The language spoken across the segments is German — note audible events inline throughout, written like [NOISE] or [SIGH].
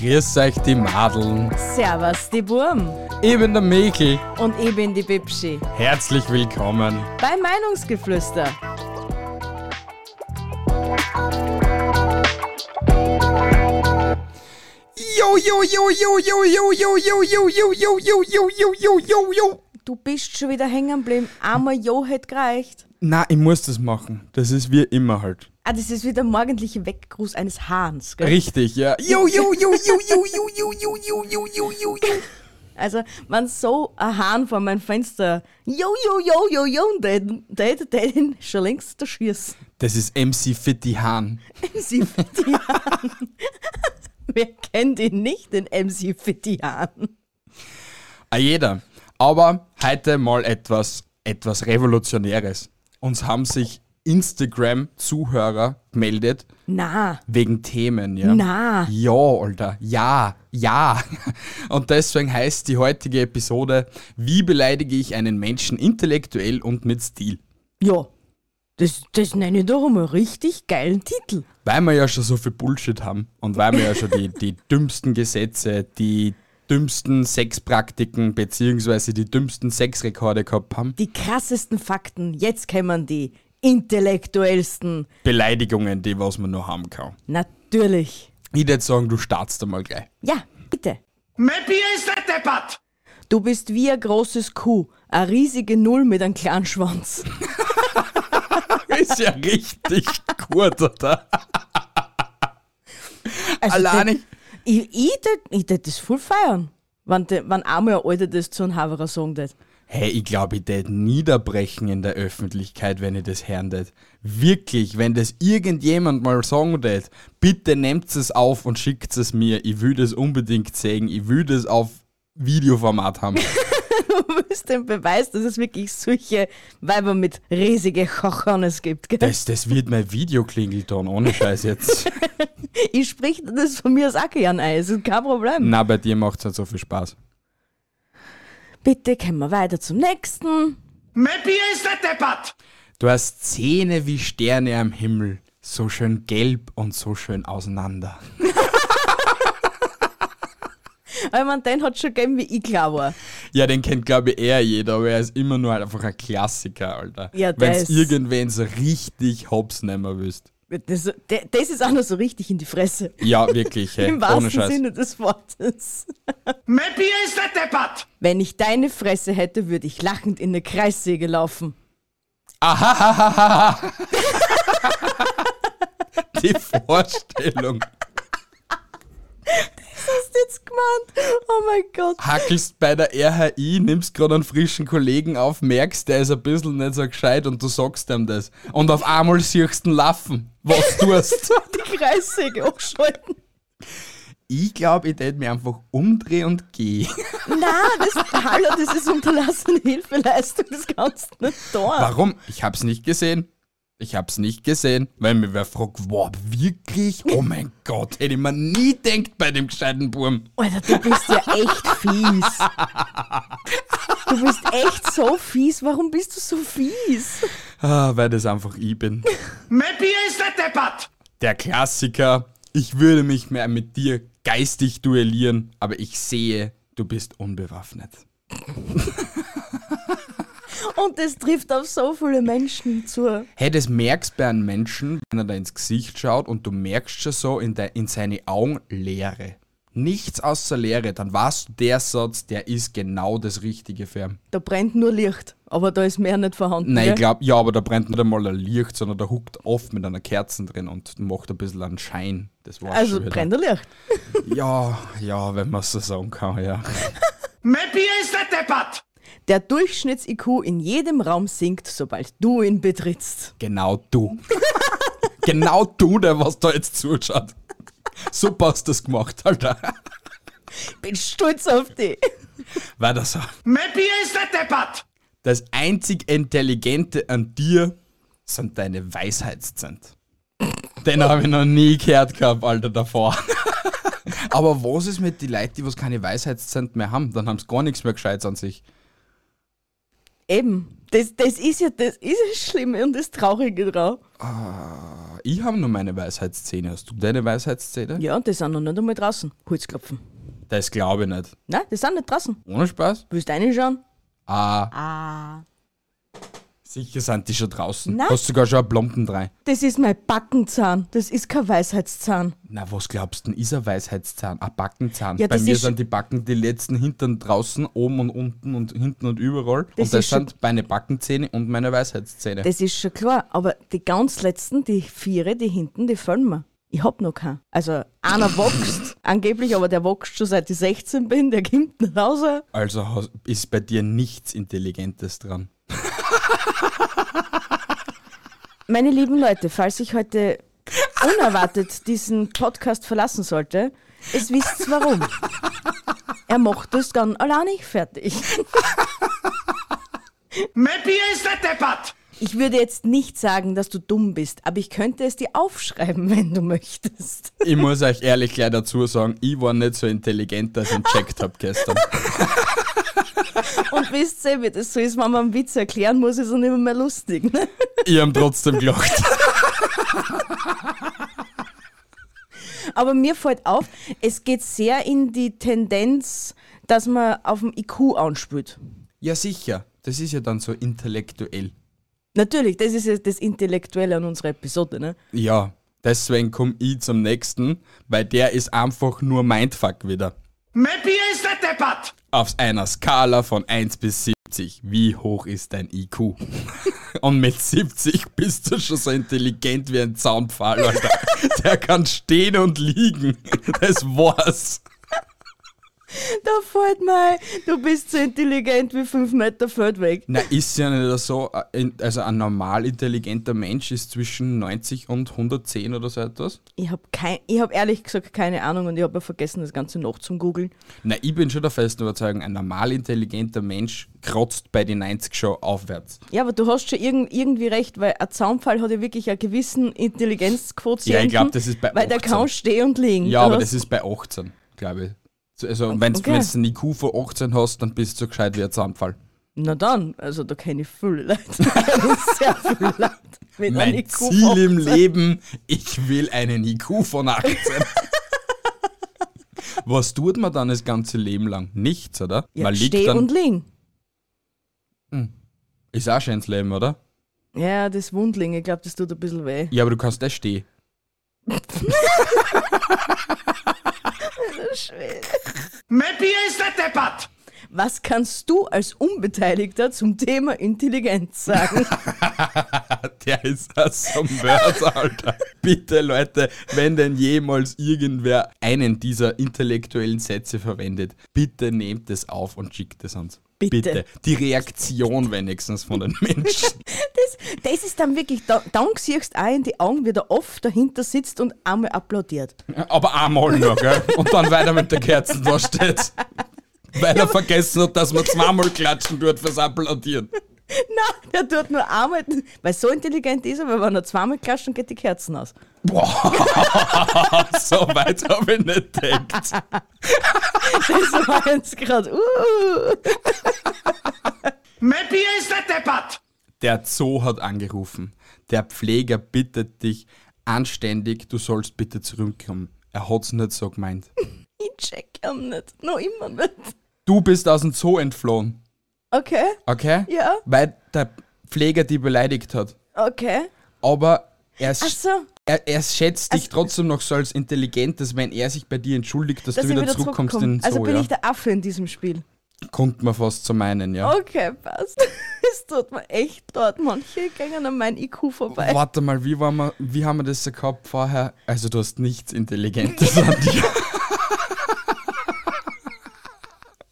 Grüß euch die Madeln. Servus, die Burm. Ich bin der Mikl. Und ich bin die Bibschi. Herzlich willkommen. Bei Meinungsgeflüster. Jo, jo, jo, jo, jo, jo, jo, jo, jo, jo, jo, jo, jo, jo, jo, jo, jo. Du bist schon wieder hängen geblieben. Einmal Jo hätte gereicht. Na, ich muss das machen. Das ist wie immer halt. Ah, das ist wie der morgendliche Weggruß eines Hahns, gell? Richtig, ja. Jo, jo, jo, jo, jo, jo, jo, jo, jo, jo, jo, jo, jo. Also, wenn so ein Hahn vor meinem Fenster Jo, jo, jo, jo, jo, der, der, der den schon längst erschießt. Das ist MC Fitti Hahn. MC Fitti Hahn. Wer kennt ihn nicht, den MC Fitti Hahn? Ah, jeder. Aber heute mal etwas, etwas Revolutionäres. Uns haben sich Instagram-Zuhörer gemeldet Na, wegen Themen, ja. Na. Ja, Alter. Ja, ja. [LAUGHS] Und deswegen heißt die heutige Episode, wie beleidige ich einen Menschen intellektuell und mit Stil? ja. Das, das nenne ich doch einmal richtig geilen Titel. Weil wir ja schon so viel Bullshit haben und weil wir ja schon die, die [LAUGHS] dümmsten Gesetze, die dümmsten Sexpraktiken beziehungsweise die dümmsten Sexrekorde gehabt haben. Die krassesten Fakten, jetzt kämen die intellektuellsten. Beleidigungen, die was man noch haben kann. Natürlich. Ich würde sagen, du startst einmal gleich. Ja, bitte. Mein Bier ist nicht deppert! Du bist wie ein großes Kuh, eine riesige Null mit einem kleinen Schwanz. Ist ja richtig gut, oder? Also Alleine. das- Ich, ich, tät- ich tät das voll feiern, wenn, de, wenn einmal ein Alter das zu einem Haverer sagen tät. Hey, ich glaube, ich tät niederbrechen in der Öffentlichkeit, wenn ich das hören tät. Wirklich, wenn das irgendjemand mal sagen tät, bitte nehmt es auf und schickt es mir. Ich will das unbedingt sehen. Ich will das auf Videoformat haben. [LAUGHS] Du willst den Beweis, dass es wirklich solche Weiber mit riesigen Chochones gibt. Gell? Das, das wird mein Videoklingelton, ohne Scheiß jetzt. [LAUGHS] Ich sprich das von mir aus auch gern ein, es ist kein Problem. Na, bei dir macht's nicht so viel Spaß. Bitte kommen wir weiter zum nächsten. Mein Bier ist nicht deppert! Du hast Zähne wie Sterne am Himmel, so schön gelb und so schön auseinander. [LAUGHS] Aber man, den hat schon gegeben, wie ich klar war. Ja, den kennt glaube ich eher jeder, aber er ist immer nur halt einfach ein Klassiker, Alter. Ja, der Wenn's ist- irgendwen so richtig hops nehmen willst. Das, der- das ist auch noch so richtig in die Fresse. Ja, wirklich, hey, [LAUGHS] Im ohne wahrsten Scheiß. Sinne des Wortes. [LAUGHS] Mein Bier ist nicht deppert! Wenn ich deine Fresse hätte, würde ich lachend in eine Kreissäge laufen. Ahahaha. [LAUGHS] Die Vorstellung. Hast du jetzt gemeint? Oh mein Gott. Hackelst bei der RHI, nimmst gerade einen frischen Kollegen auf, merkst, der ist ein bisschen nicht so gescheit und du sagst ihm das. Und auf einmal siehst du ihn laufen. Was tust [LAUGHS] Die Kreissäge abschalten. Ich glaube, ich tät mir einfach umdrehen und gehen. Nein, das, hallo, das ist unterlassene Hilfeleistung, das kannst du nicht tun. Warum? Ich hab's nicht gesehen. Ich hab's nicht gesehen, weil mir wer fragt, wow, wirklich? Oh mein Gott, hätte ich mir nie denkt bei dem gescheiten Burm. Alter, du bist ja echt fies. Du bist echt so fies. Warum bist du so fies? Ah, weil das einfach ich bin. Mein Bier ist nicht deppert! Der Klassiker, ich würde mich mehr mit dir geistig duellieren, aber ich sehe, du bist unbewaffnet. Und das trifft auf so viele Menschen zu. Hey, das merkst bei einem Menschen, wenn er da ins Gesicht schaut und du merkst schon so in, de, in seine Augen Leere. Nichts außer Leere, dann weißt du, der Satz, der ist genau das Richtige für ihn. Da brennt nur Licht, aber da ist mehr nicht vorhanden. Nein, ich glaube, ja, aber da brennt nicht einmal ein Licht, sondern da huckt oft mit einer Kerze drin und macht ein bisschen einen Schein. Das war's Also brennt ein Licht. Ja, ja, wenn man so sagen kann, ja. [LAUGHS] Mein Bier ist nicht deppert! Der Durchschnitts-IQ in jedem Raum sinkt, sobald du ihn betrittst. Genau du. [LAUGHS] genau du, der was da jetzt zuschaut. Super hast du das gemacht, Alter. Bin stolz auf dich. Weiter so. Maybe ist der Deppert. Das einzig Intelligente an dir sind deine Weisheitszähne. Den habe ich noch nie gehört gehabt, Alter, davor. [LAUGHS] Aber was ist mit den Leuten, die was keine Weisheitszähne mehr haben? Dann haben sie gar nichts mehr Gescheites an sich. Eben. Das, das ist ja das, ist das Schlimme und das Traurige drauf. Ich habe nur meine Weisheitszähne. Hast du deine Weisheitszähne? Ja, und die sind noch nicht einmal draußen. Holzklopfen. Das glaube ich nicht. Nein, die sind nicht draußen. Ohne Spaß? Willst du reinschauen? Ah, Ah. Sicher sind die schon draußen. Nein. Hast sogar schon eine Plomben drei. Das ist mein Backenzahn. Das ist kein Weisheitszahn. Na, was glaubst du denn, ist ein Weisheitszahn? Ein Backenzahn? Ja, Bei mir sind die Backen die letzten Hintern draußen, oben und unten und hinten und überall. Das und schon- sind meine Backenzähne und meine Weisheitszähne. Das ist schon klar. Aber die ganz letzten, die Viere, die hinten, die fehlen mir. Ich hab noch keinen. Also einer wächst [LAUGHS] angeblich, aber der wächst schon seit ich 16 bin. Der kommt nicht raus. Also ist bei dir nichts Intelligentes dran. Meine lieben Leute, falls ich heute unerwartet diesen Podcast verlassen sollte, es wisst warum. Er macht das dann alleine fertig. Maybe ist der Deppert. Ich würde jetzt nicht sagen, dass du dumm bist, aber ich könnte es dir aufschreiben, [LAUGHS] wenn du möchtest. Ich muss euch ehrlich gleich dazu sagen, ich war nicht so intelligent, dass ich ihn checkt hab gestern. [LAUGHS] Und wisst ihr, wie das so ist, wenn man einen Witz erklären muss, ist er nicht mehr lustig. Ne? Ich hab trotzdem gelacht. Aber mir fällt auf, es geht sehr in die Tendenz, dass man auf dem IQ anspielt. Ja, sicher. Das ist ja dann so intellektuell. Natürlich, das ist ja das Intellektuelle an unserer Episode. Ne? Ja, deswegen komm ich zum nächsten, weil der ist einfach nur Mindfuck wieder. Maybe ist der Deppert. Auf einer Skala von 1 bis 70, wie hoch ist dein IQ? [LAUGHS] Und mit 70 bist du schon so intelligent wie ein Zaunpfahl, Alter. Der kann stehen und liegen. Das war's. Da fällt ein, du bist so intelligent wie fünf Meter Feld weg. Na, ist ja nicht so. äh, Also ein normal intelligenter Mensch ist zwischen 90 und 110 oder so etwas. Ich habe hab ehrlich gesagt keine Ahnung und ich habe ja vergessen, das Ganze noch zum Googeln. Na, ich bin schon der festen Überzeugung, ein normal intelligenter Mensch kratzt bei den 90 schon aufwärts. Ja, aber du hast schon irgend, irgendwie recht, weil ein Zaunpfahl hat ja wirklich einen gewissen Intelligenzquotienten. Ja, ich glaub, das ist bei Weil der 18. kann stehen und liegen. Ja, aber das ist bei 18, glaube ich. So, Also, wenn du okay. wenn's einen IQ von 18 hast, dann bist du so gescheit wie ein Zahnfall. Na dann, also da kenne ich viele Leute. [LAUGHS] Sehr viele Leute. Mit Mein IQ Ziel im 18. Leben, ich will einen IQ von 18. [LAUGHS] Was tut man dann das ganze Leben lang? Nichts, oder? Ja, man liegt steh dann. und liegen. Ist auch schönes Leben, oder? Ja, das Wundling, ich glaube, das tut ein bisschen weh. Ja, aber du kannst das stehen. [LAUGHS] Maybe ist der Deppert. Was kannst du als Unbeteiligter zum Thema Intelligenz sagen? [LAUGHS] Der ist ein Wörter, Alter. Bitte, Leute, wenn denn jemals irgendwer einen dieser intellektuellen Sätze verwendet, bitte nehmt es auf und schickt es uns. Bitte. Die Reaktion wenigstens von den Menschen. [LAUGHS] Das, das ist dann wirklich, da, dann siehst du auch in die Augen, wie der oft dahinter sitzt und einmal applaudiert. Aber einmal noch, gell? Und dann weiter mit der Kerzen da steht. Weil er vergessen hat, dass man zweimal klatschen tut fürs Applaudieren. [LAUGHS] Nein, der tut nur einmal, weil so intelligent ist er, weil wenn er zweimal klatscht, dann geht die Kerzen aus. [LAUGHS] So weit habe ich nicht gedacht. [LAUGHS] Das war jetzt gerade, uh. Maybe ist der Deppert. Der Zoo hat angerufen. Der Pfleger bittet dich anständig, du sollst bitte zurückkommen. Er hat's nicht so gemeint. Ich check ihn nicht, noch immer nicht. Du bist aus dem Zoo entflohen, Okay, okay? Ja. Weil der Pfleger dich beleidigt hat. okay. Aber er, Ach so, er, er schätzt dich Also- trotzdem noch so als intelligentes, wenn er sich bei dir entschuldigt, dass, dass du wieder, wieder zurückkommst zurückkomme. in den Also bin ja? ich der Affe in diesem Spiel. Kommt man fast zu meinen, ja. Okay, passt. [LAUGHS] Es tut mir echt dort. Manche gehen an mein IQ vorbei. Warte mal, wie, war wir, wie haben wir das so gehabt vorher? Also du hast nichts Intelligentes an dir. [LAUGHS]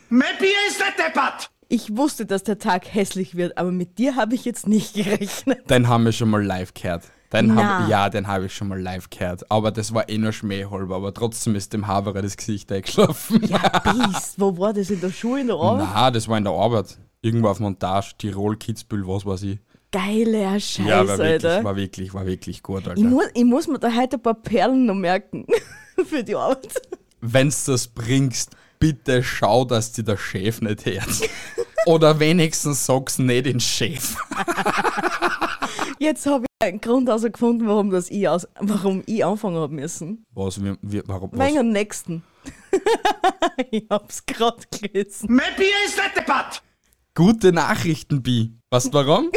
Maybe ist der Deppert. Ich wusste, dass der Tag hässlich wird, aber mit dir habe ich jetzt nicht gerechnet. Den haben wir schon mal live gehört. Den hab, ja, den habe ich schon mal live gehört. Aber das war eh nur schmähhalber. Aber trotzdem ist dem Haberer das Gesicht eingeschlafen. Ja, [LAUGHS] Biest, wo war das in der Schule, in der Arbeit? Na, das war in der Arbeit. Irgendwo auf Montage, Tirol, Kitzbühel, was weiß ich. Geiler Scheiß, ja, war wirklich, Alter. war wirklich, war wirklich gut, Alter. ich, muss, ich muss mir da heute ein paar Perlen noch merken [LAUGHS] für die Arbeit. Wenn's das bringst, bitte schau, dass dir der Chef nicht hört. [LAUGHS] Oder wenigstens sag's nicht den Chef. [LAUGHS] Jetzt habe ich einen Grund herausgefunden, warum, das ich, aus, warum ich anfangen habe müssen. Was, wir, wir, warum, was? Am nächsten. [LAUGHS] ich hab's gerade gelesen. Mein Bier ist nicht deppert. Gute Nachrichten, Bi. Weißt du warum?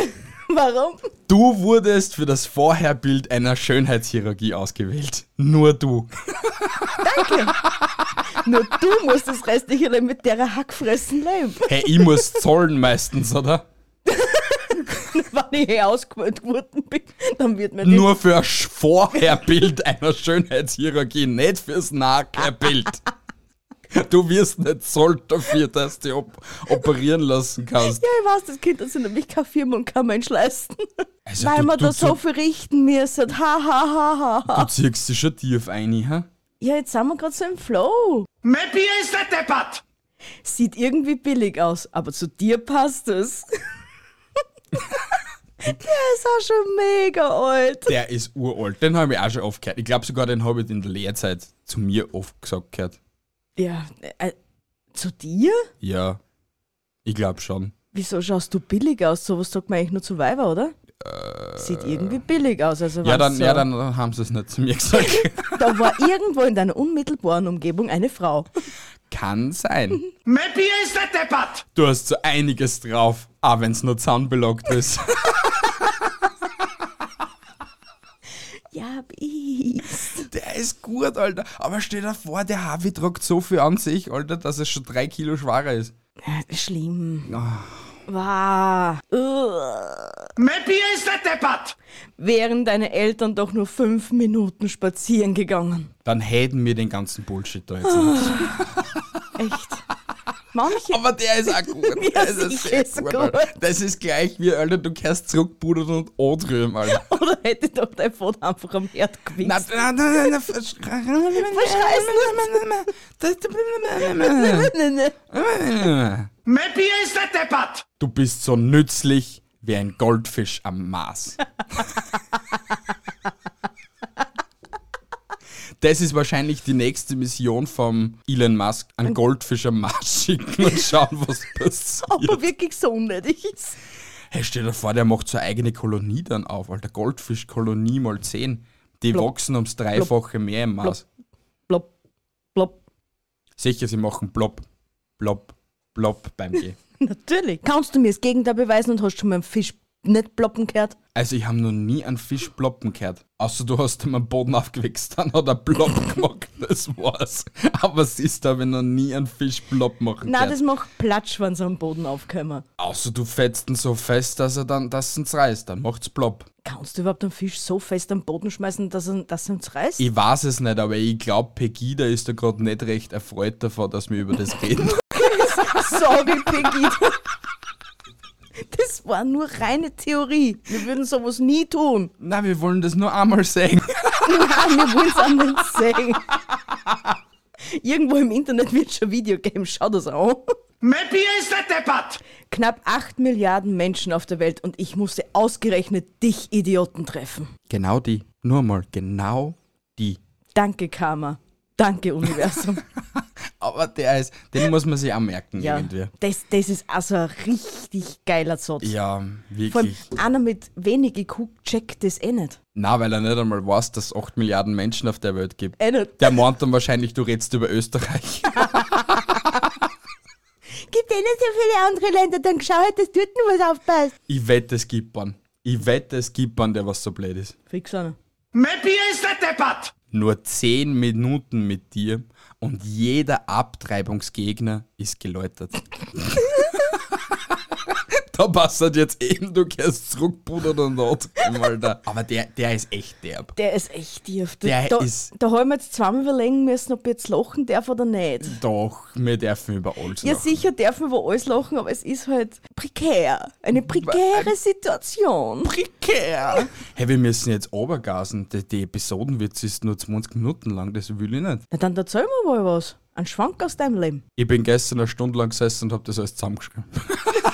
[LAUGHS] Warum? Du wurdest für das Vorherbild einer Schönheitschirurgie ausgewählt. Nur du. Danke. Nur du musst das restliche Leben mit der Hackfressen leben. Hey, ich muss zollen meistens, oder? [LAUGHS] Wenn ich hier ausgewählt worden bin, dann wird mir Nur für Sch- Vorherbild einer Schönheitschirurgie, nicht fürs Nachherbild. [LAUGHS] Du wirst nicht zollt dafür, dass du op operieren lassen kannst. Ja, ich weiß, das Kind sich nämlich keine Firma und kein Mensch leisten. Also Weil du, wir du, da so viel richten müssen. Ha, ha, ha, ha, ha. du ziehst dich schon tief ein, hä? Ja, jetzt sind wir gerade so im Flow. Mein Bier ist nicht deppert. Sieht irgendwie billig aus, aber zu dir passt es. [LAUGHS] Der ist auch schon mega alt. Der ist uralt. Den habe ich auch schon oft gehört. Ich glaube sogar, den habe ich in der Lehrzeit zu mir oft gesagt gehört. Ja, äh, zu dir? Ja, ich glaube schon. Wieso schaust du billig aus? Sowas sagt man eigentlich nur zu Weiber, oder? Sieht irgendwie billig aus. Also Äh. Ja dann, so, ja, dann haben sie es nicht zu mir gesagt. [LAUGHS] Da war irgendwo in deiner unmittelbaren Umgebung eine Frau. Kann sein. [LAUGHS] Mein Bier ist nicht deppert. Du hast so einiges drauf, auch wenn es nur zahnbelockt ist. [LAUGHS] Ja, bis. Der ist gut, Alter. Aber stell dir vor, der Harvey tragt so viel an sich, Alter, dass es schon drei Kilo schwerer ist. Schlimm. Ah. Wow. Mein Bier ist nicht deppert. Wären deine Eltern doch nur fünf Minuten spazieren gegangen. Dann hätten wir den ganzen Bullshit da jetzt nicht. Echt. Manche. Aber der ist auch gut. [LAUGHS] Ja, Der ist sehr ist gut, gut. Das ist gleich wie, Alter, du kehrst zurückpudern und andrüben, Alter. [LAUGHS] Oder hätte doch dein Vater einfach am Herd gewichst. Nein, nein, nein, nein, Bier ist nicht deppert. Du bist so nützlich wie ein Goldfisch am Mars. [LAUGHS] Das ist wahrscheinlich die nächste Mission vom Elon Musk. Einen Goldfisch am Mars schicken und schauen, was passiert. [LAUGHS] Ob er wirklich so unnötig ist. Hey, stell dir vor, der macht so eine eigene Kolonie dann auf, Alter. Goldfischkolonie mal 10. Die Blop. wachsen ums Dreifache mehr im Mars. Blopp, blopp. Sicher, sie machen plopp, plopp, plopp beim Gehen. [LAUGHS] Natürlich. Kannst du mir das Gegenteil beweisen und hast schon mal einen Fisch nicht ploppen gehört? Also ich habe noch nie einen Fisch ploppen gehört. Außer du hast ihm am Boden aufgewichst, dann hat er plopp [LAUGHS] gemacht, das war's. Aber siehst du, ich noch nie einen Fisch plopp machen Nein, gehört. das macht Platsch, wenn sie am Boden aufkommen. Außer du fetzt ihn so fest, dass er dann, dass es reißt, dann macht's plopp. Kannst du überhaupt einen Fisch so fest am Boden schmeißen, dass er, dass uns reißt? Ich weiß es nicht, aber ich glaube, Pegida ist da gerade nicht recht erfreut davon, dass wir über das reden. [LAUGHS] Sorry, Peggy. [LAUGHS] Das war nur reine Theorie. Wir würden sowas nie tun. Na, wir wollen das nur einmal sagen. [LAUGHS] Nein, wir wollen es nicht sagen. Irgendwo im Internet wird schon Video geben. Schau das an. Bier ist nicht deppert. Knapp 8 Milliarden Menschen auf der Welt und ich musste ausgerechnet dich Idioten treffen. Genau die. Nur mal, genau die. Danke, Karma. Danke, Universum. [LAUGHS] Aber der ist, den muss man sich auch merken ja, irgendwie. das, das ist also ein richtig geiler Satz. Ja, Vor allem wirklich. einer mit wenig IQ checkt das eh nicht. Na, weil er nicht einmal weiß, dass es 8 Milliarden Menschen auf der Welt gibt. Eh nicht. Der meint dann wahrscheinlich, du redest über Österreich. [LAUGHS] Gibt eh nicht so viele andere Länder, dann schau halt, dass dort noch was aufpasst. Ich wette, es gibt einen. Ich wette, es gibt einen, der was so blöd ist. Fix einer. Mein Bier ist nicht deppert. Nur 10 Minuten mit dir und jeder Abtreibungsgegner ist geläutert. [LAUGHS] da passt halt jetzt eben, du gehst zurück, Bruder oder not, Alter. Aber der, der ist echt derb. Der ist echt tief. Der da, ist- da haben wir jetzt zweimal überlegen müssen, ob ich jetzt lachen darf oder nicht. Doch, wir dürfen über alles Ja, lachen. sicher dürfen wir über alles lachen, aber es ist halt prekär. Eine prekäre Situation. Prekär. Hey, wir müssen jetzt obergasen. Die, die Episodenwitz ist nur 20 Minuten lang, das will ich nicht. Na dann erzähl mir mal was. Ein Schwank aus deinem Leben. Ich bin gestern eine Stunde lang gesessen und habe das alles zusammengeschrieben. [LAUGHS]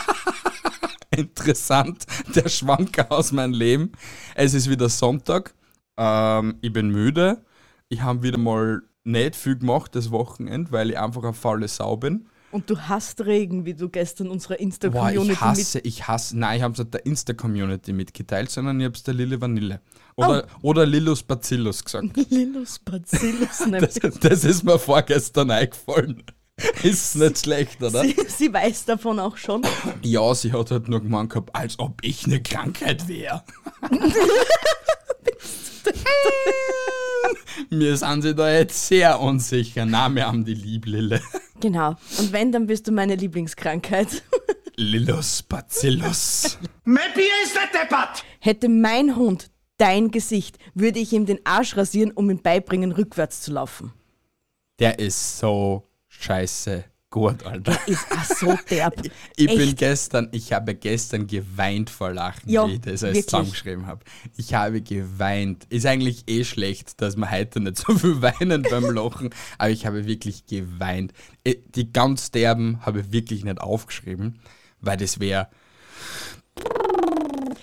Interessant, der Schwanker aus meinem Leben. Es ist wieder Sonntag. Ähm, ich bin müde. Ich habe wieder mal nicht viel gemacht das Wochenende, weil ich einfach eine faule Sau bin. Und du hast Regen, wie du gestern unserer Insta-Community ich hasse, ich hasse, nein, ich habe es nicht der Insta-Community mitgeteilt, sondern ich habe es der Lille Vanille. Oder, oder Lillus Bacillus gesagt. [LAUGHS] Lilus Bacillus [LAUGHS] Das, nämlich. das ist mir vorgestern eingefallen. [LAUGHS] Ist nicht schlecht, oder? Sie, sie weiß davon auch schon. Ja, sie hat halt nur gemeint gehabt, als ob ich eine Krankheit wäre. Mir [LAUGHS] sind sie da jetzt sehr unsicher. Na, wir haben die Lieblille. Genau. Und wenn, dann bist du meine Lieblingskrankheit. Lillus Bacillus. Bier ist der Deppert. Hätte mein Hund dein Gesicht, würde ich ihm den Arsch rasieren, um ihm beibringen, rückwärts zu laufen. Der ist so scheiße gut, Alter. Ist auch so derb. [LAUGHS] Ich bin Echt. gestern, ich habe gestern geweint vor Lachen, Ja, wie ich das alles zusammengeschrieben habe. Ich habe geweint. Ist eigentlich eh schlecht, dass wir heute nicht so viel [LAUGHS] weinen beim Lachen, aber ich habe wirklich geweint. Eh, Die ganz derben habe ich wirklich nicht aufgeschrieben, weil das wäre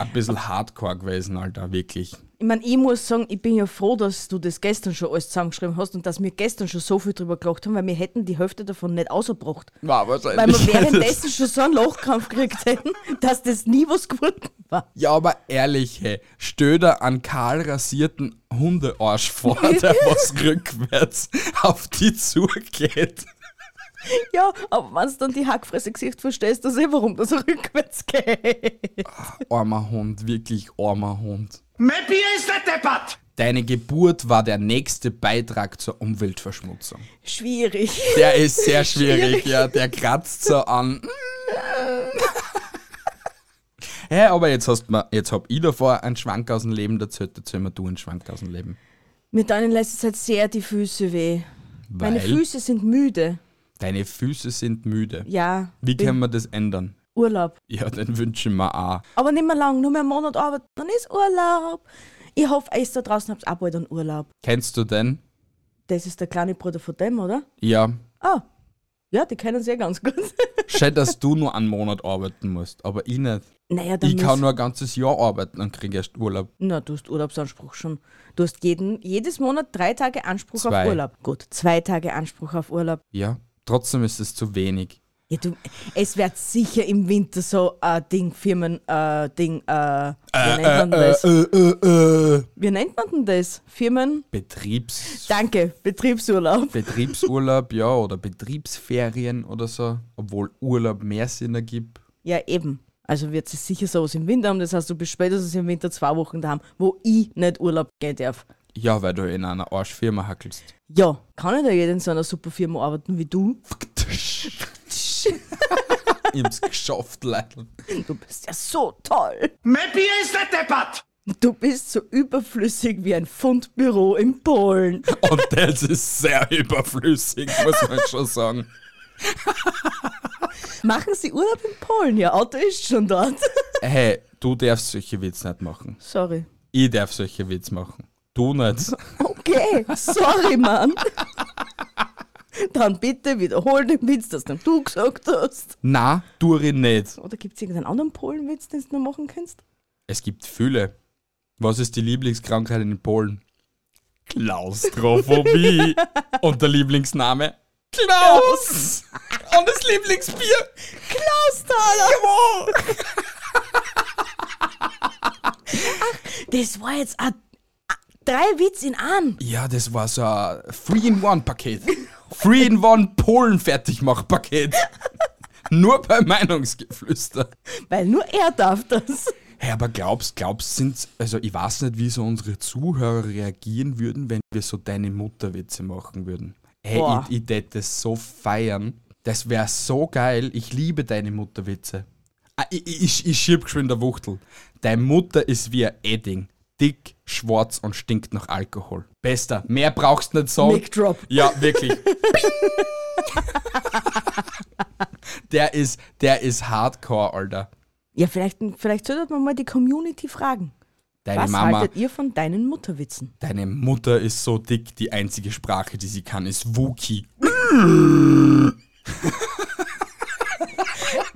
ein bisschen hardcore gewesen, Alter, wirklich. Ich meine, ich muss sagen, ich bin ja froh, dass du das gestern schon alles zusammengeschrieben hast und dass wir gestern schon so viel drüber gelacht haben, weil wir hätten die Hälfte davon nicht ausgebracht. War Weil wir währenddessen schon so einen Lachkrampf gekriegt hätten, dass das nie was geworden war. Ja, aber ehrlich, hey, dir einen kahl rasierten Hundearsch vor, [LAUGHS] der was rückwärts auf die zugeht. [LAUGHS] Ja, aber wenn du dann die Hackfresse Gesicht verstehst, dann eh, warum das rückwärts geht. Armer Hund, wirklich armer Hund. Mein Bier ist der Deppert. Deine Geburt war der nächste Beitrag zur Umweltverschmutzung. Schwierig. Der ist sehr [LAUGHS] schwierig, ja, der kratzt so an. [LAUGHS] Hä, aber jetzt hast du mir, jetzt hab ich davor einen Schwank aus dem Leben erzählt, erzähl mir du einen Schwank aus dem Leben. Mir tun in letzter Zeit sehr die Füße weh. Weil Meine Füße sind müde. Deine Füße sind müde. Ja. Wie können wir das ändern? Urlaub. Ja, den wünschen wir auch. Aber nicht mehr lang, nur mehr einen Monat arbeiten, dann ist Urlaub. Ich hoffe, ihr da draußen habt auch bald einen Urlaub. Kennst du den? Das ist der kleine Bruder von dem, oder? Ja. Ah, ja, die kennen sie ja ganz gut. [LAUGHS] Schön, dass du nur einen Monat arbeiten musst, aber ich nicht. naja, dann Ich kann nur ein ganzes Jahr arbeiten und krieg erst Urlaub. Na, du hast Urlaubsanspruch schon. Du hast jeden, jedes Monat drei Tage Anspruch Zwei. auf Urlaub. Gut, zwei Tage Anspruch auf Urlaub. Ja, trotzdem ist es zu wenig. Ja, du, es wird sicher im Winter so ein Ding, Firmen, äh, Ding, äh, wie nennt man das? äh, äh. Wie nennt man denn das? Firmen? Betriebs Danke, Betriebsurlaub. Betriebsurlaub, ja, oder Betriebsferien oder so, obwohl Urlaub mehr Sinn ergibt. Ja, eben. Also wird es sicher sowas im Winter haben. Das heißt, du bist spätestens im Winter zwei Wochen daheim, wo ich nicht Urlaub gehen darf. Ja, weil du in einer Arschfirma hackelst. Ja, kann nicht jeder in so einer super Firma arbeiten wie du. Ich hab's [LAUGHS] geschafft, Leute. Du bist ja so toll. Bier ist der Deppert. Du bist so überflüssig wie ein Fundbüro in Polen. [LAUGHS] Und das ist sehr überflüssig, muss man schon sagen. Machen Sie Urlaub in Polen? Ja, Auto ist schon dort. Hey, du darfst solche Witze nicht machen. Sorry. Ich darf solche Witze machen. Du nicht. [LAUGHS] Okay, sorry, Mann. Dann bitte wiederhol den Witz, das den du gesagt hast. Na, tu ich nicht. Oder gibt es irgendeinen anderen Polenwitz, den du noch machen kannst? Es gibt viele. Was ist die Lieblingskrankheit in Polen? Klaustrophobie. [LAUGHS] Und der Lieblingsname? Klaus. Und das Lieblingsbier? Klausthaler! Das war jetzt ein, drei Witz in einem. Ja, das war so ein Three-in-One-Paket. Three-in-One Polen-Fertigmach-Paket. Nur bei Meinungsgeflüster. Weil nur er darf das. Hey, aber glaubst, glaubst, sind, also ich weiß nicht, wie so unsere Zuhörer reagieren würden, wenn wir so deine Mutterwitze machen würden. Hey, Boah. ich, ich tät das so feiern. Das wäre so geil. Ich liebe deine Mutterwitze. Ah, ich, ich, ich schieb geschwind der Wuchtel. Deine Mutter ist wie ein Edding. Dick, schwarz und stinkt nach Alkohol. Bester, mehr brauchst du nicht sagen. Mic drop. Ja, wirklich. der ist, der ist Hardcore, Alter. Ja, vielleicht, vielleicht sollte man mal die Community fragen. Deine Was Mama, haltet ihr von deinen Mutterwitzen? deine Mutter ist so dick, die einzige Sprache, die sie kann, ist Wookie.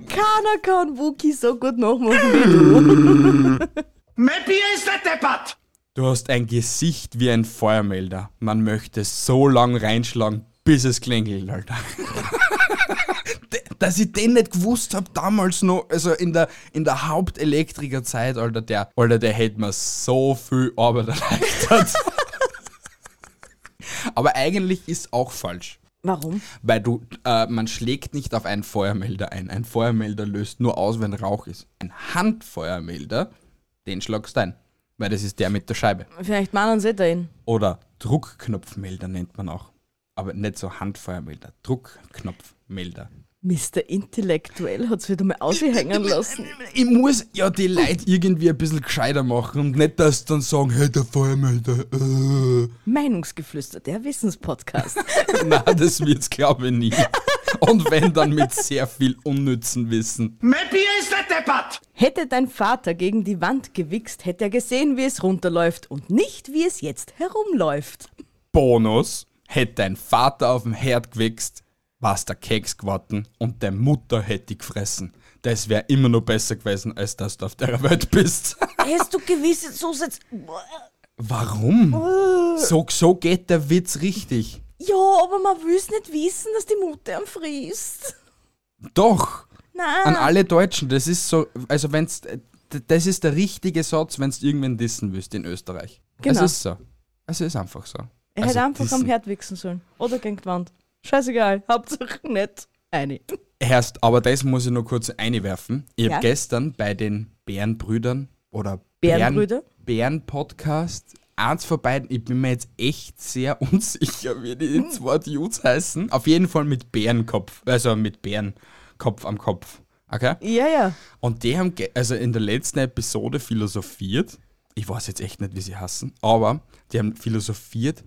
Keiner kann Wookie so gut nachmachen wie du. [LAUGHS] Mein Bier ist der Deppert. Du hast ein Gesicht wie ein Feuermelder. Man möchte so lang reinschlagen, bis es klingelt, Alter. [LAUGHS] Dass ich den nicht gewusst hab damals noch, also in der, in der Hauptelektrikerzeit, Alter, der, Alter, der hätte mir so viel Arbeit [LAUGHS] erleichtert. Aber eigentlich ist auch falsch. Warum? Weil du, äh, man schlägt nicht auf einen Feuermelder ein. Ein Feuermelder löst nur aus, wenn Rauch ist. Ein Handfeuermelder, den schlagst du ein. Weil das ist der mit der Scheibe. Vielleicht meinen sie den. Oder Druckknopfmelder nennt man auch. Aber nicht so Handfeuermelder. Druckknopfmelder. Mr. Intellektuell hat's wieder mal aushängen lassen. Ich muss ja die Leute irgendwie ein bisschen gescheiter machen und nicht, dass sie dann sagen, hey, der Feuermelder. Äh. Meinungsgeflüster, der Wissenspodcast. [LAUGHS] Nein, das wird's glaube ich nie. Und wenn, dann mit sehr viel unnützen Wissen. Mein Bier ist der Deppert. Hätte dein Vater gegen die Wand gewichst, hätte er gesehen, wie es runterläuft und nicht, wie es jetzt herumläuft. Bonus, hätte dein Vater auf dem Herd gewichst, war's der Keks geworden und deine Mutter hätte dich gefressen. Das wäre immer noch besser gewesen, als dass du auf der Welt bist. [LAUGHS] Hast du gewisse Zusatz... Warum? So, so geht der Witz richtig. Ja, aber man will's nicht wissen, dass die Mutter am frisst. Doch, Nein. an alle Deutschen, das ist so, also wenn's, das ist der richtige Satz, wenn du irgendwen dissen willst in Österreich. Genau. Es ist so. Es ist einfach so. Er Also hätte einfach am dissen. Herd wichsen sollen. Oder gegen die Wand. Scheißegal, Hauptsache nicht eine. Erst, aber das muss ich noch kurz einwerfen. Ich Ja. habe gestern bei den Bärenbrüdern oder Bärenbrüder? Bären-Podcast eins von beiden, ich bin mir jetzt echt sehr [LAUGHS] unsicher, wie die Hm. zwei Dudes heißen. Auf jeden Fall mit Bärenkopf, also mit Bärenkopf am Kopf. Okay? Ja, ja. Und die haben also in der letzten Episode philosophiert, ich weiß jetzt echt nicht, wie sie hassen, aber die haben philosophiert,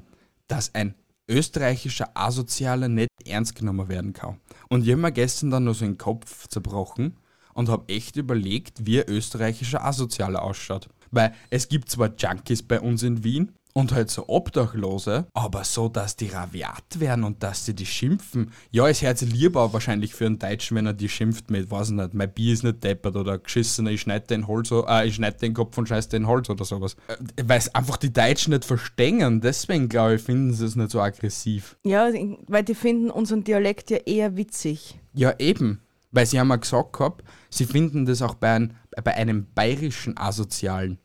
dass ein österreichischer Asozialer nicht ernst genommen werden kann. Und ich habe mir gestern dann noch so den Kopf zerbrochen und habe echt überlegt, wie ein österreichischer Asozialer ausschaut. Weil es gibt zwar Junkies bei uns in Wien und halt so Obdachlose, aber so, dass die raviat werden und dass sie die schimpfen. Ja, sich lieber wahrscheinlich für einen Deutschen, wenn er die schimpft mit, weiß ich nicht, mein Bier ist nicht deppert oder geschissener, ich schneide den Holz, äh, ich schneide den Kopf und scheiß den Holz oder sowas. Äh, Weil es einfach die Deutschen nicht verstehen, deswegen glaube ich, finden sie es nicht so aggressiv. Ja, weil die finden unseren Dialekt ja eher witzig. Ja, eben. Weil sie haben ja gesagt gehabt, sie finden das auch bei, ein, bei einem bayerischen Asozialen,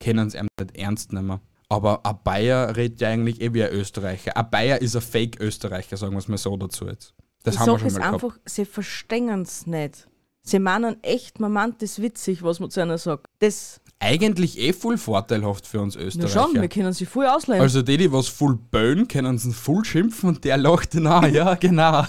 können sie ihm nicht ernst nehmen. Aber ein Bayer redet ja eigentlich eh wie ein Österreicher. Ein Bayer ist ein Fake-Österreicher, sagen wir es mal so dazu jetzt. Das Die haben wir schon mal gehabt. einfach, sie verstehen es nicht. Sie meinen echt, man meint das witzig, was man zu einer sagt. Das, Eigentlich eh voll vorteilhaft für uns na Österreicher. schon, wir können sie voll ausleihen. also die, die was voll böen, können sie voll schimpfen und der lacht ihn an. Ja, genau.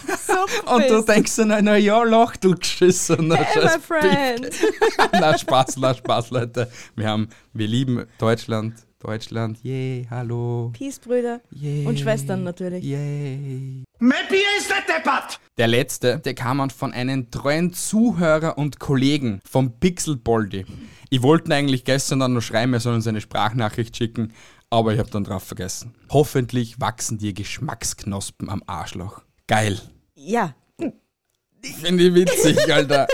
und du denkst dir, na, na ja, lach du geschissener hey, my friend. [LAUGHS] na Spaß, na Spaß, Leute. Wir haben, wir lieben Deutschland, Deutschland, yay, hallo, Peace, Brüder. yay. Und Schwestern natürlich. Yay. Mein Bier ist der Deppert. Der letzte, der kam von einem treuen Zuhörer und Kollegen vom Pixelboldi. Ich wollte eigentlich gestern dann noch schreiben, er soll uns eine Sprachnachricht schicken, aber ich habe dann drauf vergessen. Hoffentlich wachsen dir Geschmacksknospen am Arschloch. Geil. Ja, Finde ich witzig, Alter.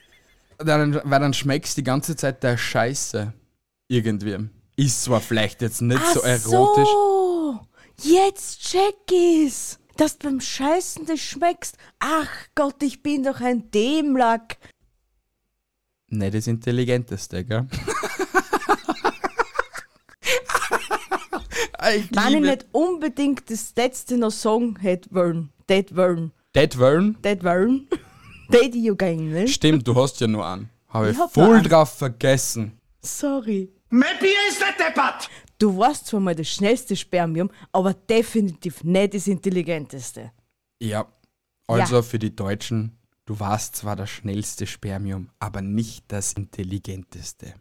[LAUGHS] dann, weil dann schmeckst die ganze Zeit der Scheiße. Irgendwie. Ist zwar vielleicht jetzt nicht Ach so erotisch. so. Jetzt check ich's. Dass du beim Scheißen das schmeckst. Ach Gott, ich bin doch ein Dämlack. Nicht das Intelligenteste, gell? [LAUGHS] ich Wenn ich nicht unbedingt das letzte noch Song hätte wollen. Dead wollen. Dead Wern. Dead wollen. [LAUGHS] Dead you gang, ne? Stimmt, du hast ja nur einen. Habe ich, Ich hab voll drauf vergessen. Sorry. Mein Bier ist der Deppert. Du warst zwar mal das schnellste Spermium, aber definitiv nicht das intelligenteste. Ja. Also für die Deutschen, Du warst zwar das schnellste Spermium, aber nicht das intelligenteste.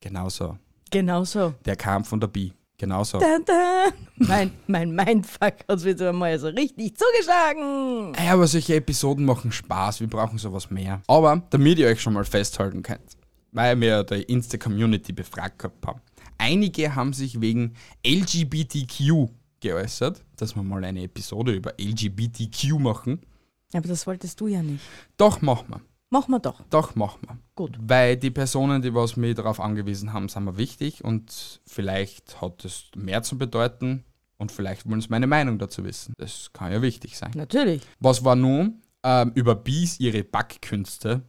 Genauso. Genau so. Der kam von der Bi. Genauso. Da, da. Mein, mein Mindfuck hat wieder mal so richtig zugeschlagen. Ja, aber solche Episoden machen Spaß. Wir brauchen sowas mehr. Aber damit ihr euch schon mal festhalten könnt, weil wir die Insta-Community befragt gehabt haben. Einige haben sich wegen LGBTQ geäußert, dass wir mal eine Episode über LGBTQ machen. Aber das wolltest du ja nicht. Doch, machen wir. Machen wir doch. Doch, machen wir. Gut. Weil die Personen, die was mir darauf angewiesen haben, sind mir wichtig und vielleicht hat es mehr zu bedeuten und vielleicht wollen sie meine Meinung dazu wissen. Das kann ja wichtig sein. Natürlich. Was war nun ähm, über Bies ihre Backkünste?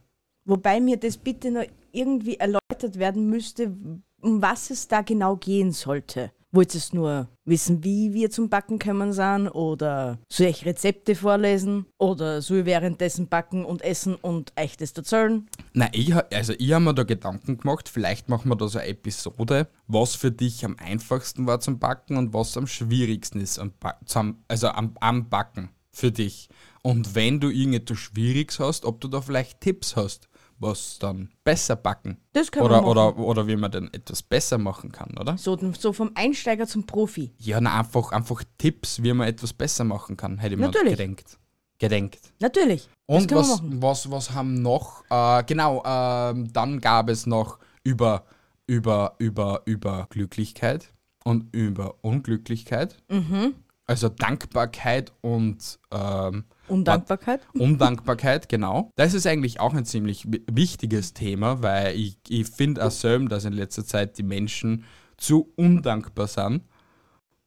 Wobei mir das bitte noch irgendwie erläutert werden müsste, um was es da genau gehen sollte. Wollt ihr es nur wissen, wie wir zum Backen kommen sind? Oder soll ich Rezepte vorlesen? Oder soll ich währenddessen backen und essen und euch das erzählen? Nein, ich, also ich habe mir da Gedanken gemacht, vielleicht machen wir da so eine Episode, was für dich am einfachsten war zum Backen und was am schwierigsten ist, am ba zum, also am, am Backen für dich. Und wenn du irgendetwas Schwieriges hast, ob du da vielleicht Tipps hast, was dann besser backen. Das können oder, wir machen. oder, oder wie man denn etwas besser machen kann, oder? So, so vom Einsteiger zum Profi. Ja, na, einfach, einfach Tipps, wie man etwas besser machen kann, hätte ich mir Natürlich. gedenkt. Gedenkt. Natürlich. das Und was, was, was haben noch? Äh, genau, ähm, dann gab es noch über, über, über, über Glücklichkeit und über Unglücklichkeit. Mhm. Also Dankbarkeit und ähm, Undankbarkeit. Undankbarkeit, genau. Das ist eigentlich auch ein ziemlich wi- wichtiges Thema, weil ich, ich finde auch selber, dass in letzter Zeit die Menschen zu undankbar sind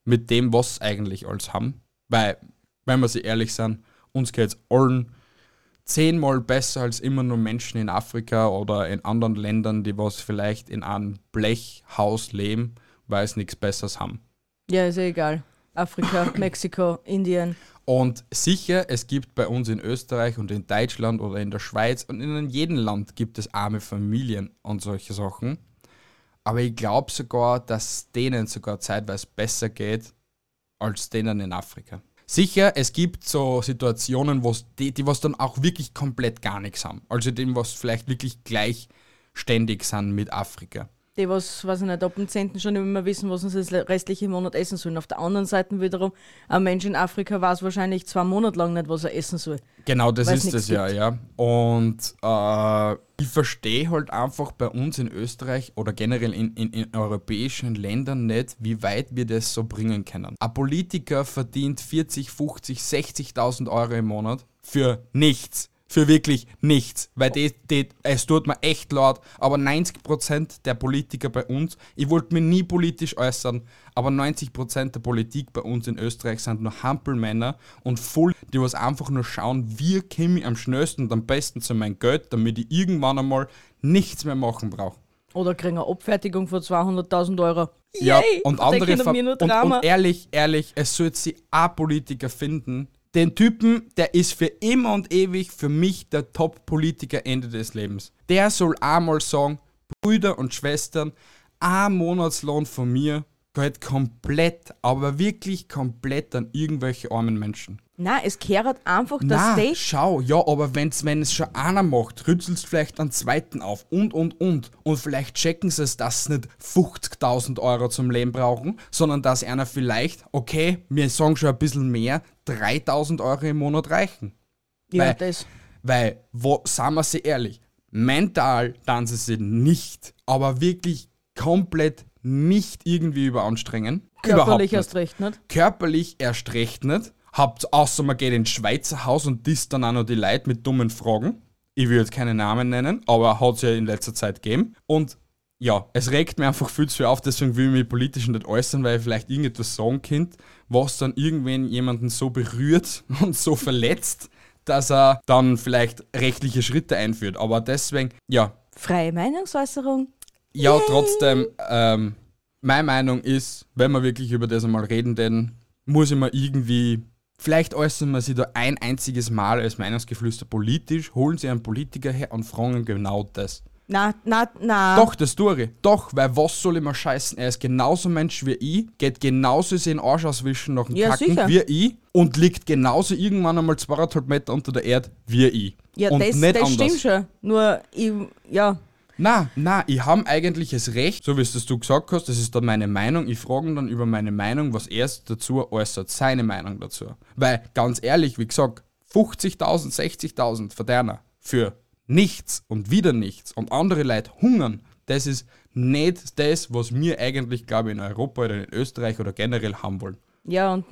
mit dem, was sie eigentlich alles haben. Weil, wenn wir sie ehrlich sind, uns geht es allen zehnmal besser als immer nur Menschen in Afrika oder in anderen Ländern, die was vielleicht in einem Blechhaus leben, weil sie nichts Besseres haben. Ja, ist ja egal. Afrika, [COUGHS] Mexiko, Indien. Und sicher, es gibt bei uns in Österreich und in Deutschland oder in der Schweiz und in jedem Land gibt es arme Familien und solche Sachen. Aber ich glaube sogar, dass denen sogar zeitweise besser geht als denen in Afrika. Sicher, es gibt so Situationen, wo's die, die was dann auch wirklich komplett gar nichts haben. Also dem, was vielleicht wirklich gleichständig sind mit Afrika. Die, was, weiß ich nicht, ab dem 10. schon immer wissen, was sie das restliche Monat essen sollen. Auf der anderen Seite wiederum, ein Mensch in Afrika weiß wahrscheinlich zwei Monate lang nicht, was er essen soll. Genau, das ist es ja, ja. Und äh, ich verstehe halt einfach bei uns in Österreich oder generell in, in, in europäischen Ländern nicht, wie weit wir das so bringen können. Ein Politiker verdient 40, 50, 60.000 Euro im Monat für nichts. Für wirklich nichts. Weil die, die, es tut mir echt laut, aber 90% der Politiker bei uns, ich wollte mich nie politisch äußern, aber 90% der Politik bei uns in Österreich sind nur Hampelmänner und voll, die was einfach nur schauen, wie komme ich am schnellsten und am besten zu meinem Geld, damit ich irgendwann einmal nichts mehr machen brauche. Oder kriegen eine Abfertigung von 200.000 Euro. Ja, Yay! und Da andere ver- und, Drama. und ehrlich, ehrlich, es sollte sie auch Politiker finden. Den Typen, der ist für immer und ewig für mich der Top-Politiker Ende des Lebens. Der soll einmal sagen, Brüder und Schwestern, ein Monatslohn von mir geht komplett, aber wirklich komplett an irgendwelche armen Menschen. Nein, es kehrt einfach, dass Na, die schau, ja, aber wenn's, wenn es schon einer macht, rützelst vielleicht einen zweiten auf und, und, und. Und vielleicht checken sie es, dass sie nicht 50.000 Euro zum Leben brauchen, sondern dass einer vielleicht, okay, wir sagen schon ein bisschen mehr, 3.000 Euro im Monat reichen. Ja, Weil- das. Weil, wo, sagen wir sie ehrlich, mental dann sie nicht, aber wirklich komplett nicht irgendwie überanstrengen. Körperlich erst recht, nicht? körperlich erst recht nicht. Habt, außer man geht ins Schweizer Haus und disst dann auch noch die Leute mit dummen Fragen. Ich will jetzt keine Namen nennen, aber hat es ja in letzter Zeit gegeben. Und ja, es regt mir einfach viel zu viel auf, deswegen will ich mich politisch nicht äußern, weil ich vielleicht irgendetwas sagen könnte, was dann irgendwen jemanden so berührt [LAUGHS] und so verletzt, dass er dann vielleicht rechtliche Schritte einführt. Aber deswegen, ja, Freie Meinungsäußerung. Ja, trotzdem, ähm, meine Meinung ist, wenn wir wirklich über das einmal reden, denn muss ich mir irgendwie, vielleicht äußern wir sie da ein einziges Mal als Meinungsgeflüster politisch, holen sie einen Politiker her und fragen genau das. Na, na, na. Doch, das tue ich. Doch, weil was soll ich mir scheißen? Er ist genauso Mensch wie ich, geht genauso den Arsch auswischen nach dem Ja, Kacken sicher. wie ich und liegt genauso irgendwann einmal zweieinhalb Meter unter der Erde wie ich. Ja, und das, nicht das anders. stimmt schon. Nur, ich, ja, Na, na, ich habe eigentlich das Recht, so wie es du gesagt hast, das ist dann meine Meinung. Ich frage dann über meine Meinung, was er dazu äußert, seine Meinung dazu. Weil, ganz ehrlich, wie gesagt, 50.000, 60.000 Verderner für nichts und wieder nichts und andere Leute hungern, das ist nicht das, was wir eigentlich, glaube ich, in Europa oder in Österreich oder generell haben wollen. ja, und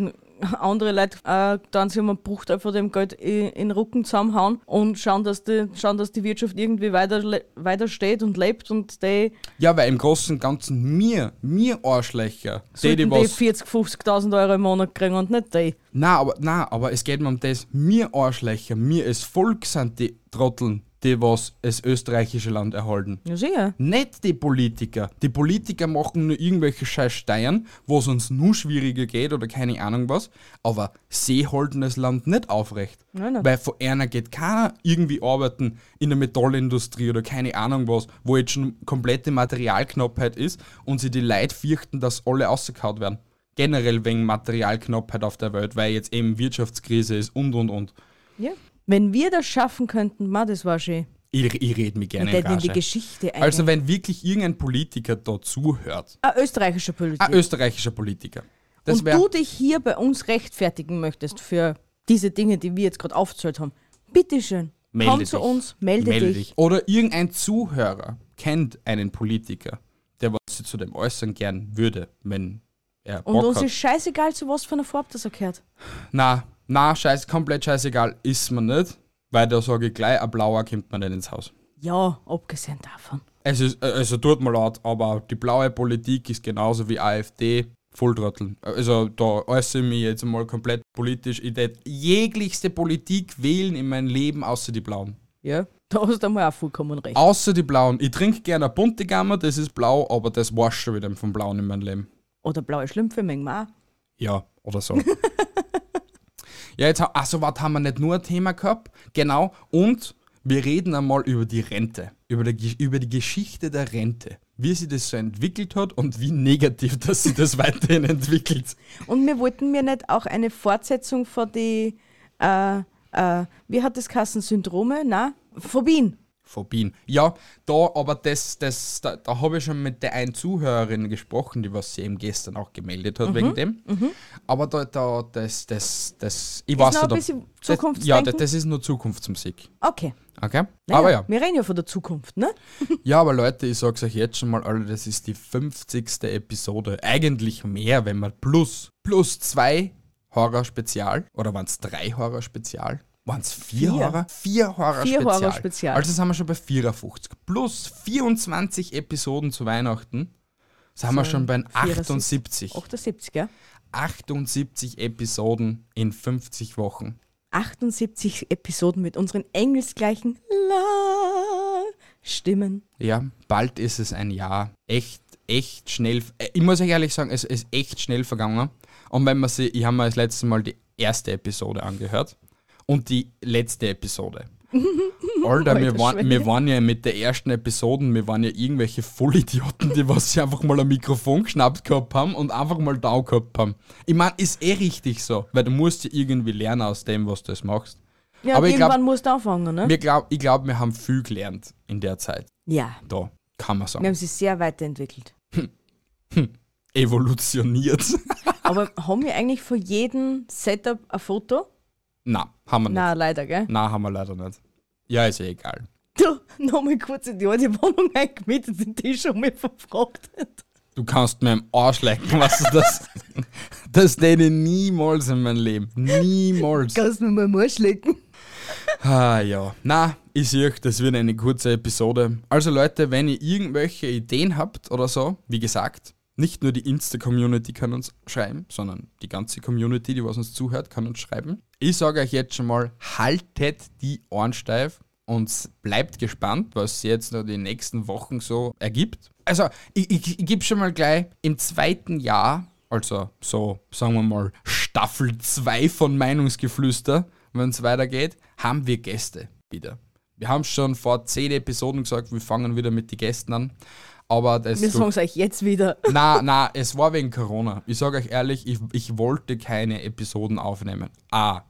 andere Leute äh, dann sich um einen Bruchteil von dem Geld in den Rücken zusammenhauen und schauen, dass die, schauen, dass die Wirtschaft irgendwie weiter, weiter steht und lebt und die Ja, weil im Großen und Ganzen mir, mir Arschlöcher, die, die die was 40, 50.000 Euro im Monat kriegen und nicht die. Na, aber, na, aber es geht mir um das, mir Arschlöcher, mir als Volk sind die Trotteln, die was das österreichische Land erhalten. Ja, sicher. Nicht die Politiker. Die Politiker machen nur irgendwelche scheiß Steuern, wo es uns nur schwieriger geht oder keine Ahnung was, aber sie halten das Land nicht aufrecht. Nein, nein. Weil von einer geht keiner irgendwie arbeiten in der Metallindustrie oder keine Ahnung was, wo jetzt schon komplette Materialknappheit ist und sie die Leute fürchten, dass alle rausgehauen werden. Generell wegen Materialknappheit auf der Welt, weil jetzt eben Wirtschaftskrise ist und und und. Ja. Wenn wir das schaffen könnten, ma, das war schön. Ich, ich rede mich gerne in in die. Geschichte ein. Also wenn wirklich irgendein Politiker da zuhört, ein österreichischer Politik. ein österreichischer Politiker, das und du dich hier bei uns rechtfertigen möchtest für diese Dinge, die wir jetzt gerade aufgezählt haben, bitteschön, Melde komm dich. zu uns, melde, dich. Oder irgendein Zuhörer kennt einen Politiker, der was sich zu dem äußern gern würde, wenn er Und Bock uns hat. ist scheißegal, zu was für einer Farbe das er gehört. Na, na, scheiß, komplett scheißegal, ist mir nicht, weil da sage ich gleich, ein blauer kommt mir nicht ins Haus. Ja, abgesehen davon. Es ist, äh, also tut mir leid, aber die blaue Politik ist genauso wie AfD Volltrotteln. Also da äußere ich mich jetzt mal komplett politisch. Ich tät jeglichste Politik wählen in meinem Leben, außer die blauen. Ja, da hast du einmal auch vollkommen recht. Außer die blauen. Ich trinke gerne eine bunte Gamma, das ist blau, aber das war's schon wieder vom Blauen in meinem Leben. Oder blaue Schlümpfe, mengen wir auch. Ja, oder so. [LAUGHS] ja, jetzt, achso, warte, haben wir nicht nur ein Thema gehabt? Genau, und wir reden einmal über die Rente, über die, über die Geschichte der Rente, wie sich das so entwickelt hat und wie negativ, [LAUGHS] dass sich das weiterhin entwickelt. Und wir wollten mir nicht auch eine Fortsetzung von die, äh, äh, wie hat das Kassen Syndrome? Na, Phobien. Phobien. Ja, da, aber das, das, da, da habe ich schon mit der einen Zuhörerin gesprochen, die was sie eben gestern auch gemeldet Mhm, hat wegen dem. Aber da, da, das, das, das, ich Ist weiß noch ein bisschen das, ja, das, das ist nur Zukunftsmusik. Okay. Okay? Naja, aber ja. Wir reden ja von der Zukunft, ne? [LAUGHS] Ja, aber Leute, ich sag's euch jetzt schon mal, Alter, das ist die 50. Episode. Eigentlich mehr, wenn man plus, plus zwei Horror-Spezial. Oder waren's drei Horror-Spezial? Waren's vier, Vier. Horror? Vier Horror-Spezial. Vier Horror-Spezial. Also sind wir schon bei 54. Plus 24 Episoden zu Weihnachten. Sind wir So, schon bei 74. 78. 78, gell? 78 Episoden in 50 Wochen. 78 Episoden mit unseren engelsgleichen La Stimmen. Ja, bald ist es ein Jahr. Echt, echt schnell. äh, Ich muss euch ehrlich sagen, es ist echt schnell vergangen. Und wenn man sie, ich habe mir das letzte Mal die erste Episode angehört und die letzte Episode. [LAUGHS] Alter, wir waren, wir waren ja mit der ersten Episode, wir waren ja irgendwelche Vollidioten, die was sich einfach mal ein Mikrofon geschnappt gehabt haben und einfach mal da gehabt haben. Ich meine, ist eh richtig so, weil du musst ja irgendwie lernen aus dem, was du jetzt machst. Ja, Aber ich glaub- irgendwann musst du anfangen, ne? Wir glaub, ich glaube, wir haben viel gelernt in der Zeit. ja. Da, kann man sagen. Wir haben sich sehr weiterentwickelt. evolutioniert. Aber haben wir eigentlich von jedem Setup ein Foto? Na, haben wir nicht. Nein, leider, gell? Na, haben wir leider nicht. Ja, ist ja egal. Du, [LAUGHS] nochmal kurz in die alte Wohnung eingemietet, den Tisch schon mal verfrachtet. Du kannst mir im Arsch lecken, [LAUGHS] was du das. Das täte ich niemals in meinem Leben. Niemals. Kannst du mir mal Arsch lecken? Ah ja. Na, ich sehe, das wird eine kurze Episode. Also Leute, wenn ihr irgendwelche Ideen habt oder so, wie gesagt, nicht nur die Insta-Community kann uns schreiben, sondern die ganze Community, die was uns zuhört, kann uns schreiben. Ich sage euch jetzt schon mal, haltet die Ohren steif und bleibt gespannt, was sich jetzt noch die nächsten Wochen so ergibt. Also, ich, ich, ich gebe schon mal gleich, im zweiten Jahr, also so, sagen wir mal, Staffel 2 von Meinungsgeflüster, wenn es weitergeht, haben wir Gäste wieder. Wir haben schon vor zehn Episoden gesagt, wir fangen wieder mit den Gästen an. Aber das Wir sagen es euch jetzt wieder. [LAUGHS] na, na, es war wegen Corona. Ich sage euch ehrlich, ich, ich wollte keine Episoden aufnehmen. A,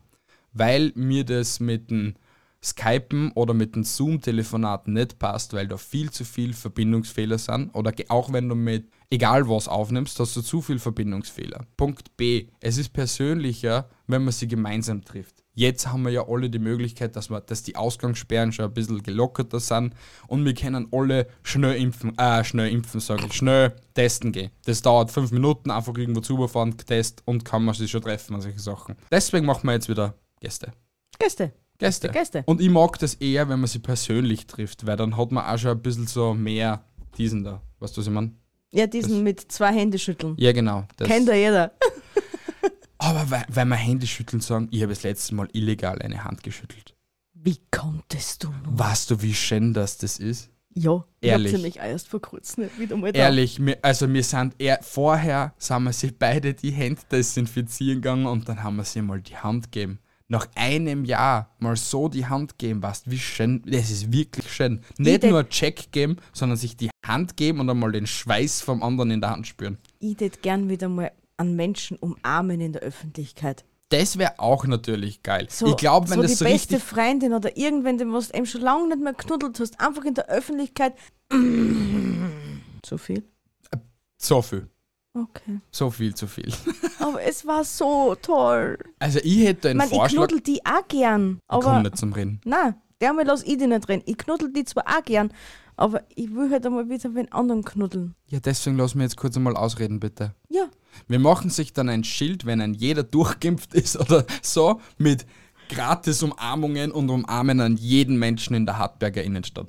weil mir das mit dem Skypen oder mit dem Zoom-Telefonaten nicht passt, weil da viel zu viel Verbindungsfehler sind. Oder auch wenn du mit egal was aufnimmst, hast du zu viel Verbindungsfehler. Punkt B, es ist persönlicher, wenn man sie gemeinsam trifft. Jetzt haben wir ja alle die Möglichkeit, dass, wir, dass die Ausgangssperren schon ein bisschen gelockerter sind und wir können alle schnell impfen, äh, schnell impfen, sage ich, schnell testen gehen. Das dauert fünf Minuten, einfach irgendwo zufahren, Test und kann man sich schon treffen und solche Sachen. Deswegen machen wir jetzt wieder Gäste. Gäste. Gäste. Gäste. Und ich mag das eher, wenn man sie persönlich trifft, weil dann hat man auch schon ein bisschen so mehr diesen da. Weißt du, was ich meine? Ja, diesen mit zwei Hände schütteln. Ja, genau. Das. Kennt ja jeder. Aber weil, weil wir Hände schütteln sagen, ich habe das letzte Mal illegal eine Hand geschüttelt. Wie konntest du nur? Weißt du, wie schön das, das ist? Ja, ich Ehrlich. hab's nämlich auch erst vor kurzem nicht wieder mal da. Ehrlich, wir, also wir sind eher, vorher sind wir sich beide die Hände desinfizieren gegangen und dann haben wir sie mal die Hand gegeben. Nach einem Jahr mal so die Hand geben, weißt wie schön, das ist wirklich schön. Nicht nur Check geben, sondern sich die Hand geben und einmal den Schweiß vom anderen in der Hand spüren. Ich tät gern wieder mal an Menschen umarmen in der Öffentlichkeit. Das wäre auch natürlich geil. So, ich glaube, wenn so das die so beste richtig. Freundin oder irgendwen, den du eben schon lange nicht mehr knuddelt hast, einfach in der Öffentlichkeit. Zu viel? So viel. Okay. So viel zu viel. [LAUGHS] Aber es war so toll. Also ich hätte Ich einen ich Vorschlag. knuddel die auch gern. Ich komm Aber nicht zum Reden. nein, dermal lass ich die nicht drin. Ich knuddel die zwar auch gern, aber ich will halt einmal wieder einen anderen knuddeln. Ja, deswegen lass mich jetzt kurz einmal ausreden, bitte. Ja, Wir machen sich dann ein Schild, wenn ein jeder durchgeimpft ist [LAUGHS] oder so, mit gratis Umarmungen und umarmen an jeden Menschen in der Hartberger Innenstadt.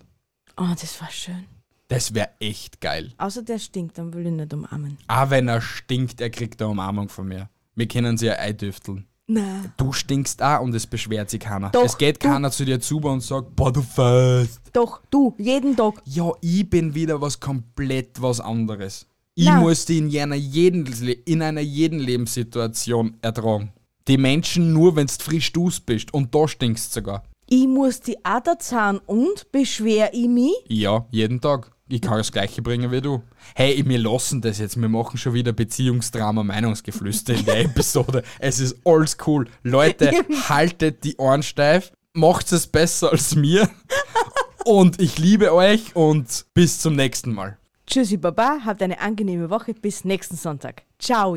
oh, das war schön. Das wäre echt geil. Außer der stinkt, dann will ich nicht umarmen. Auch wenn er stinkt, er kriegt eine Umarmung von mir. Wir können sie ja eindüfteln. Nein. Du stinkst auch und es beschwert sich keiner. Doch, es geht du- keiner zu dir zu und sagt, boah, du fällst. Doch, du, jeden Tag. Ja, ich bin wieder was komplett was anderes. Ich Na. muss die in einer jeden, in einer jeden Lebenssituation ertragen. Die Menschen nur, wenn du frisch dus bist und da stinkst sogar. Ich muss die Ader zahlen und beschwer ich mich? Ja, jeden Tag. Ich kann das gleiche bringen wie du. Hey, wir lassen das jetzt. Wir machen schon wieder Beziehungsdrama, Meinungsgeflüster in der [LAUGHS] Episode. Es ist alles cool. Leute, [LAUGHS] haltet die Ohren steif. Macht es besser als mir. [LAUGHS] Und ich liebe euch und bis zum nächsten Mal. Tschüssi, Baba, habt eine angenehme Woche. Bis nächsten Sonntag. Ciao.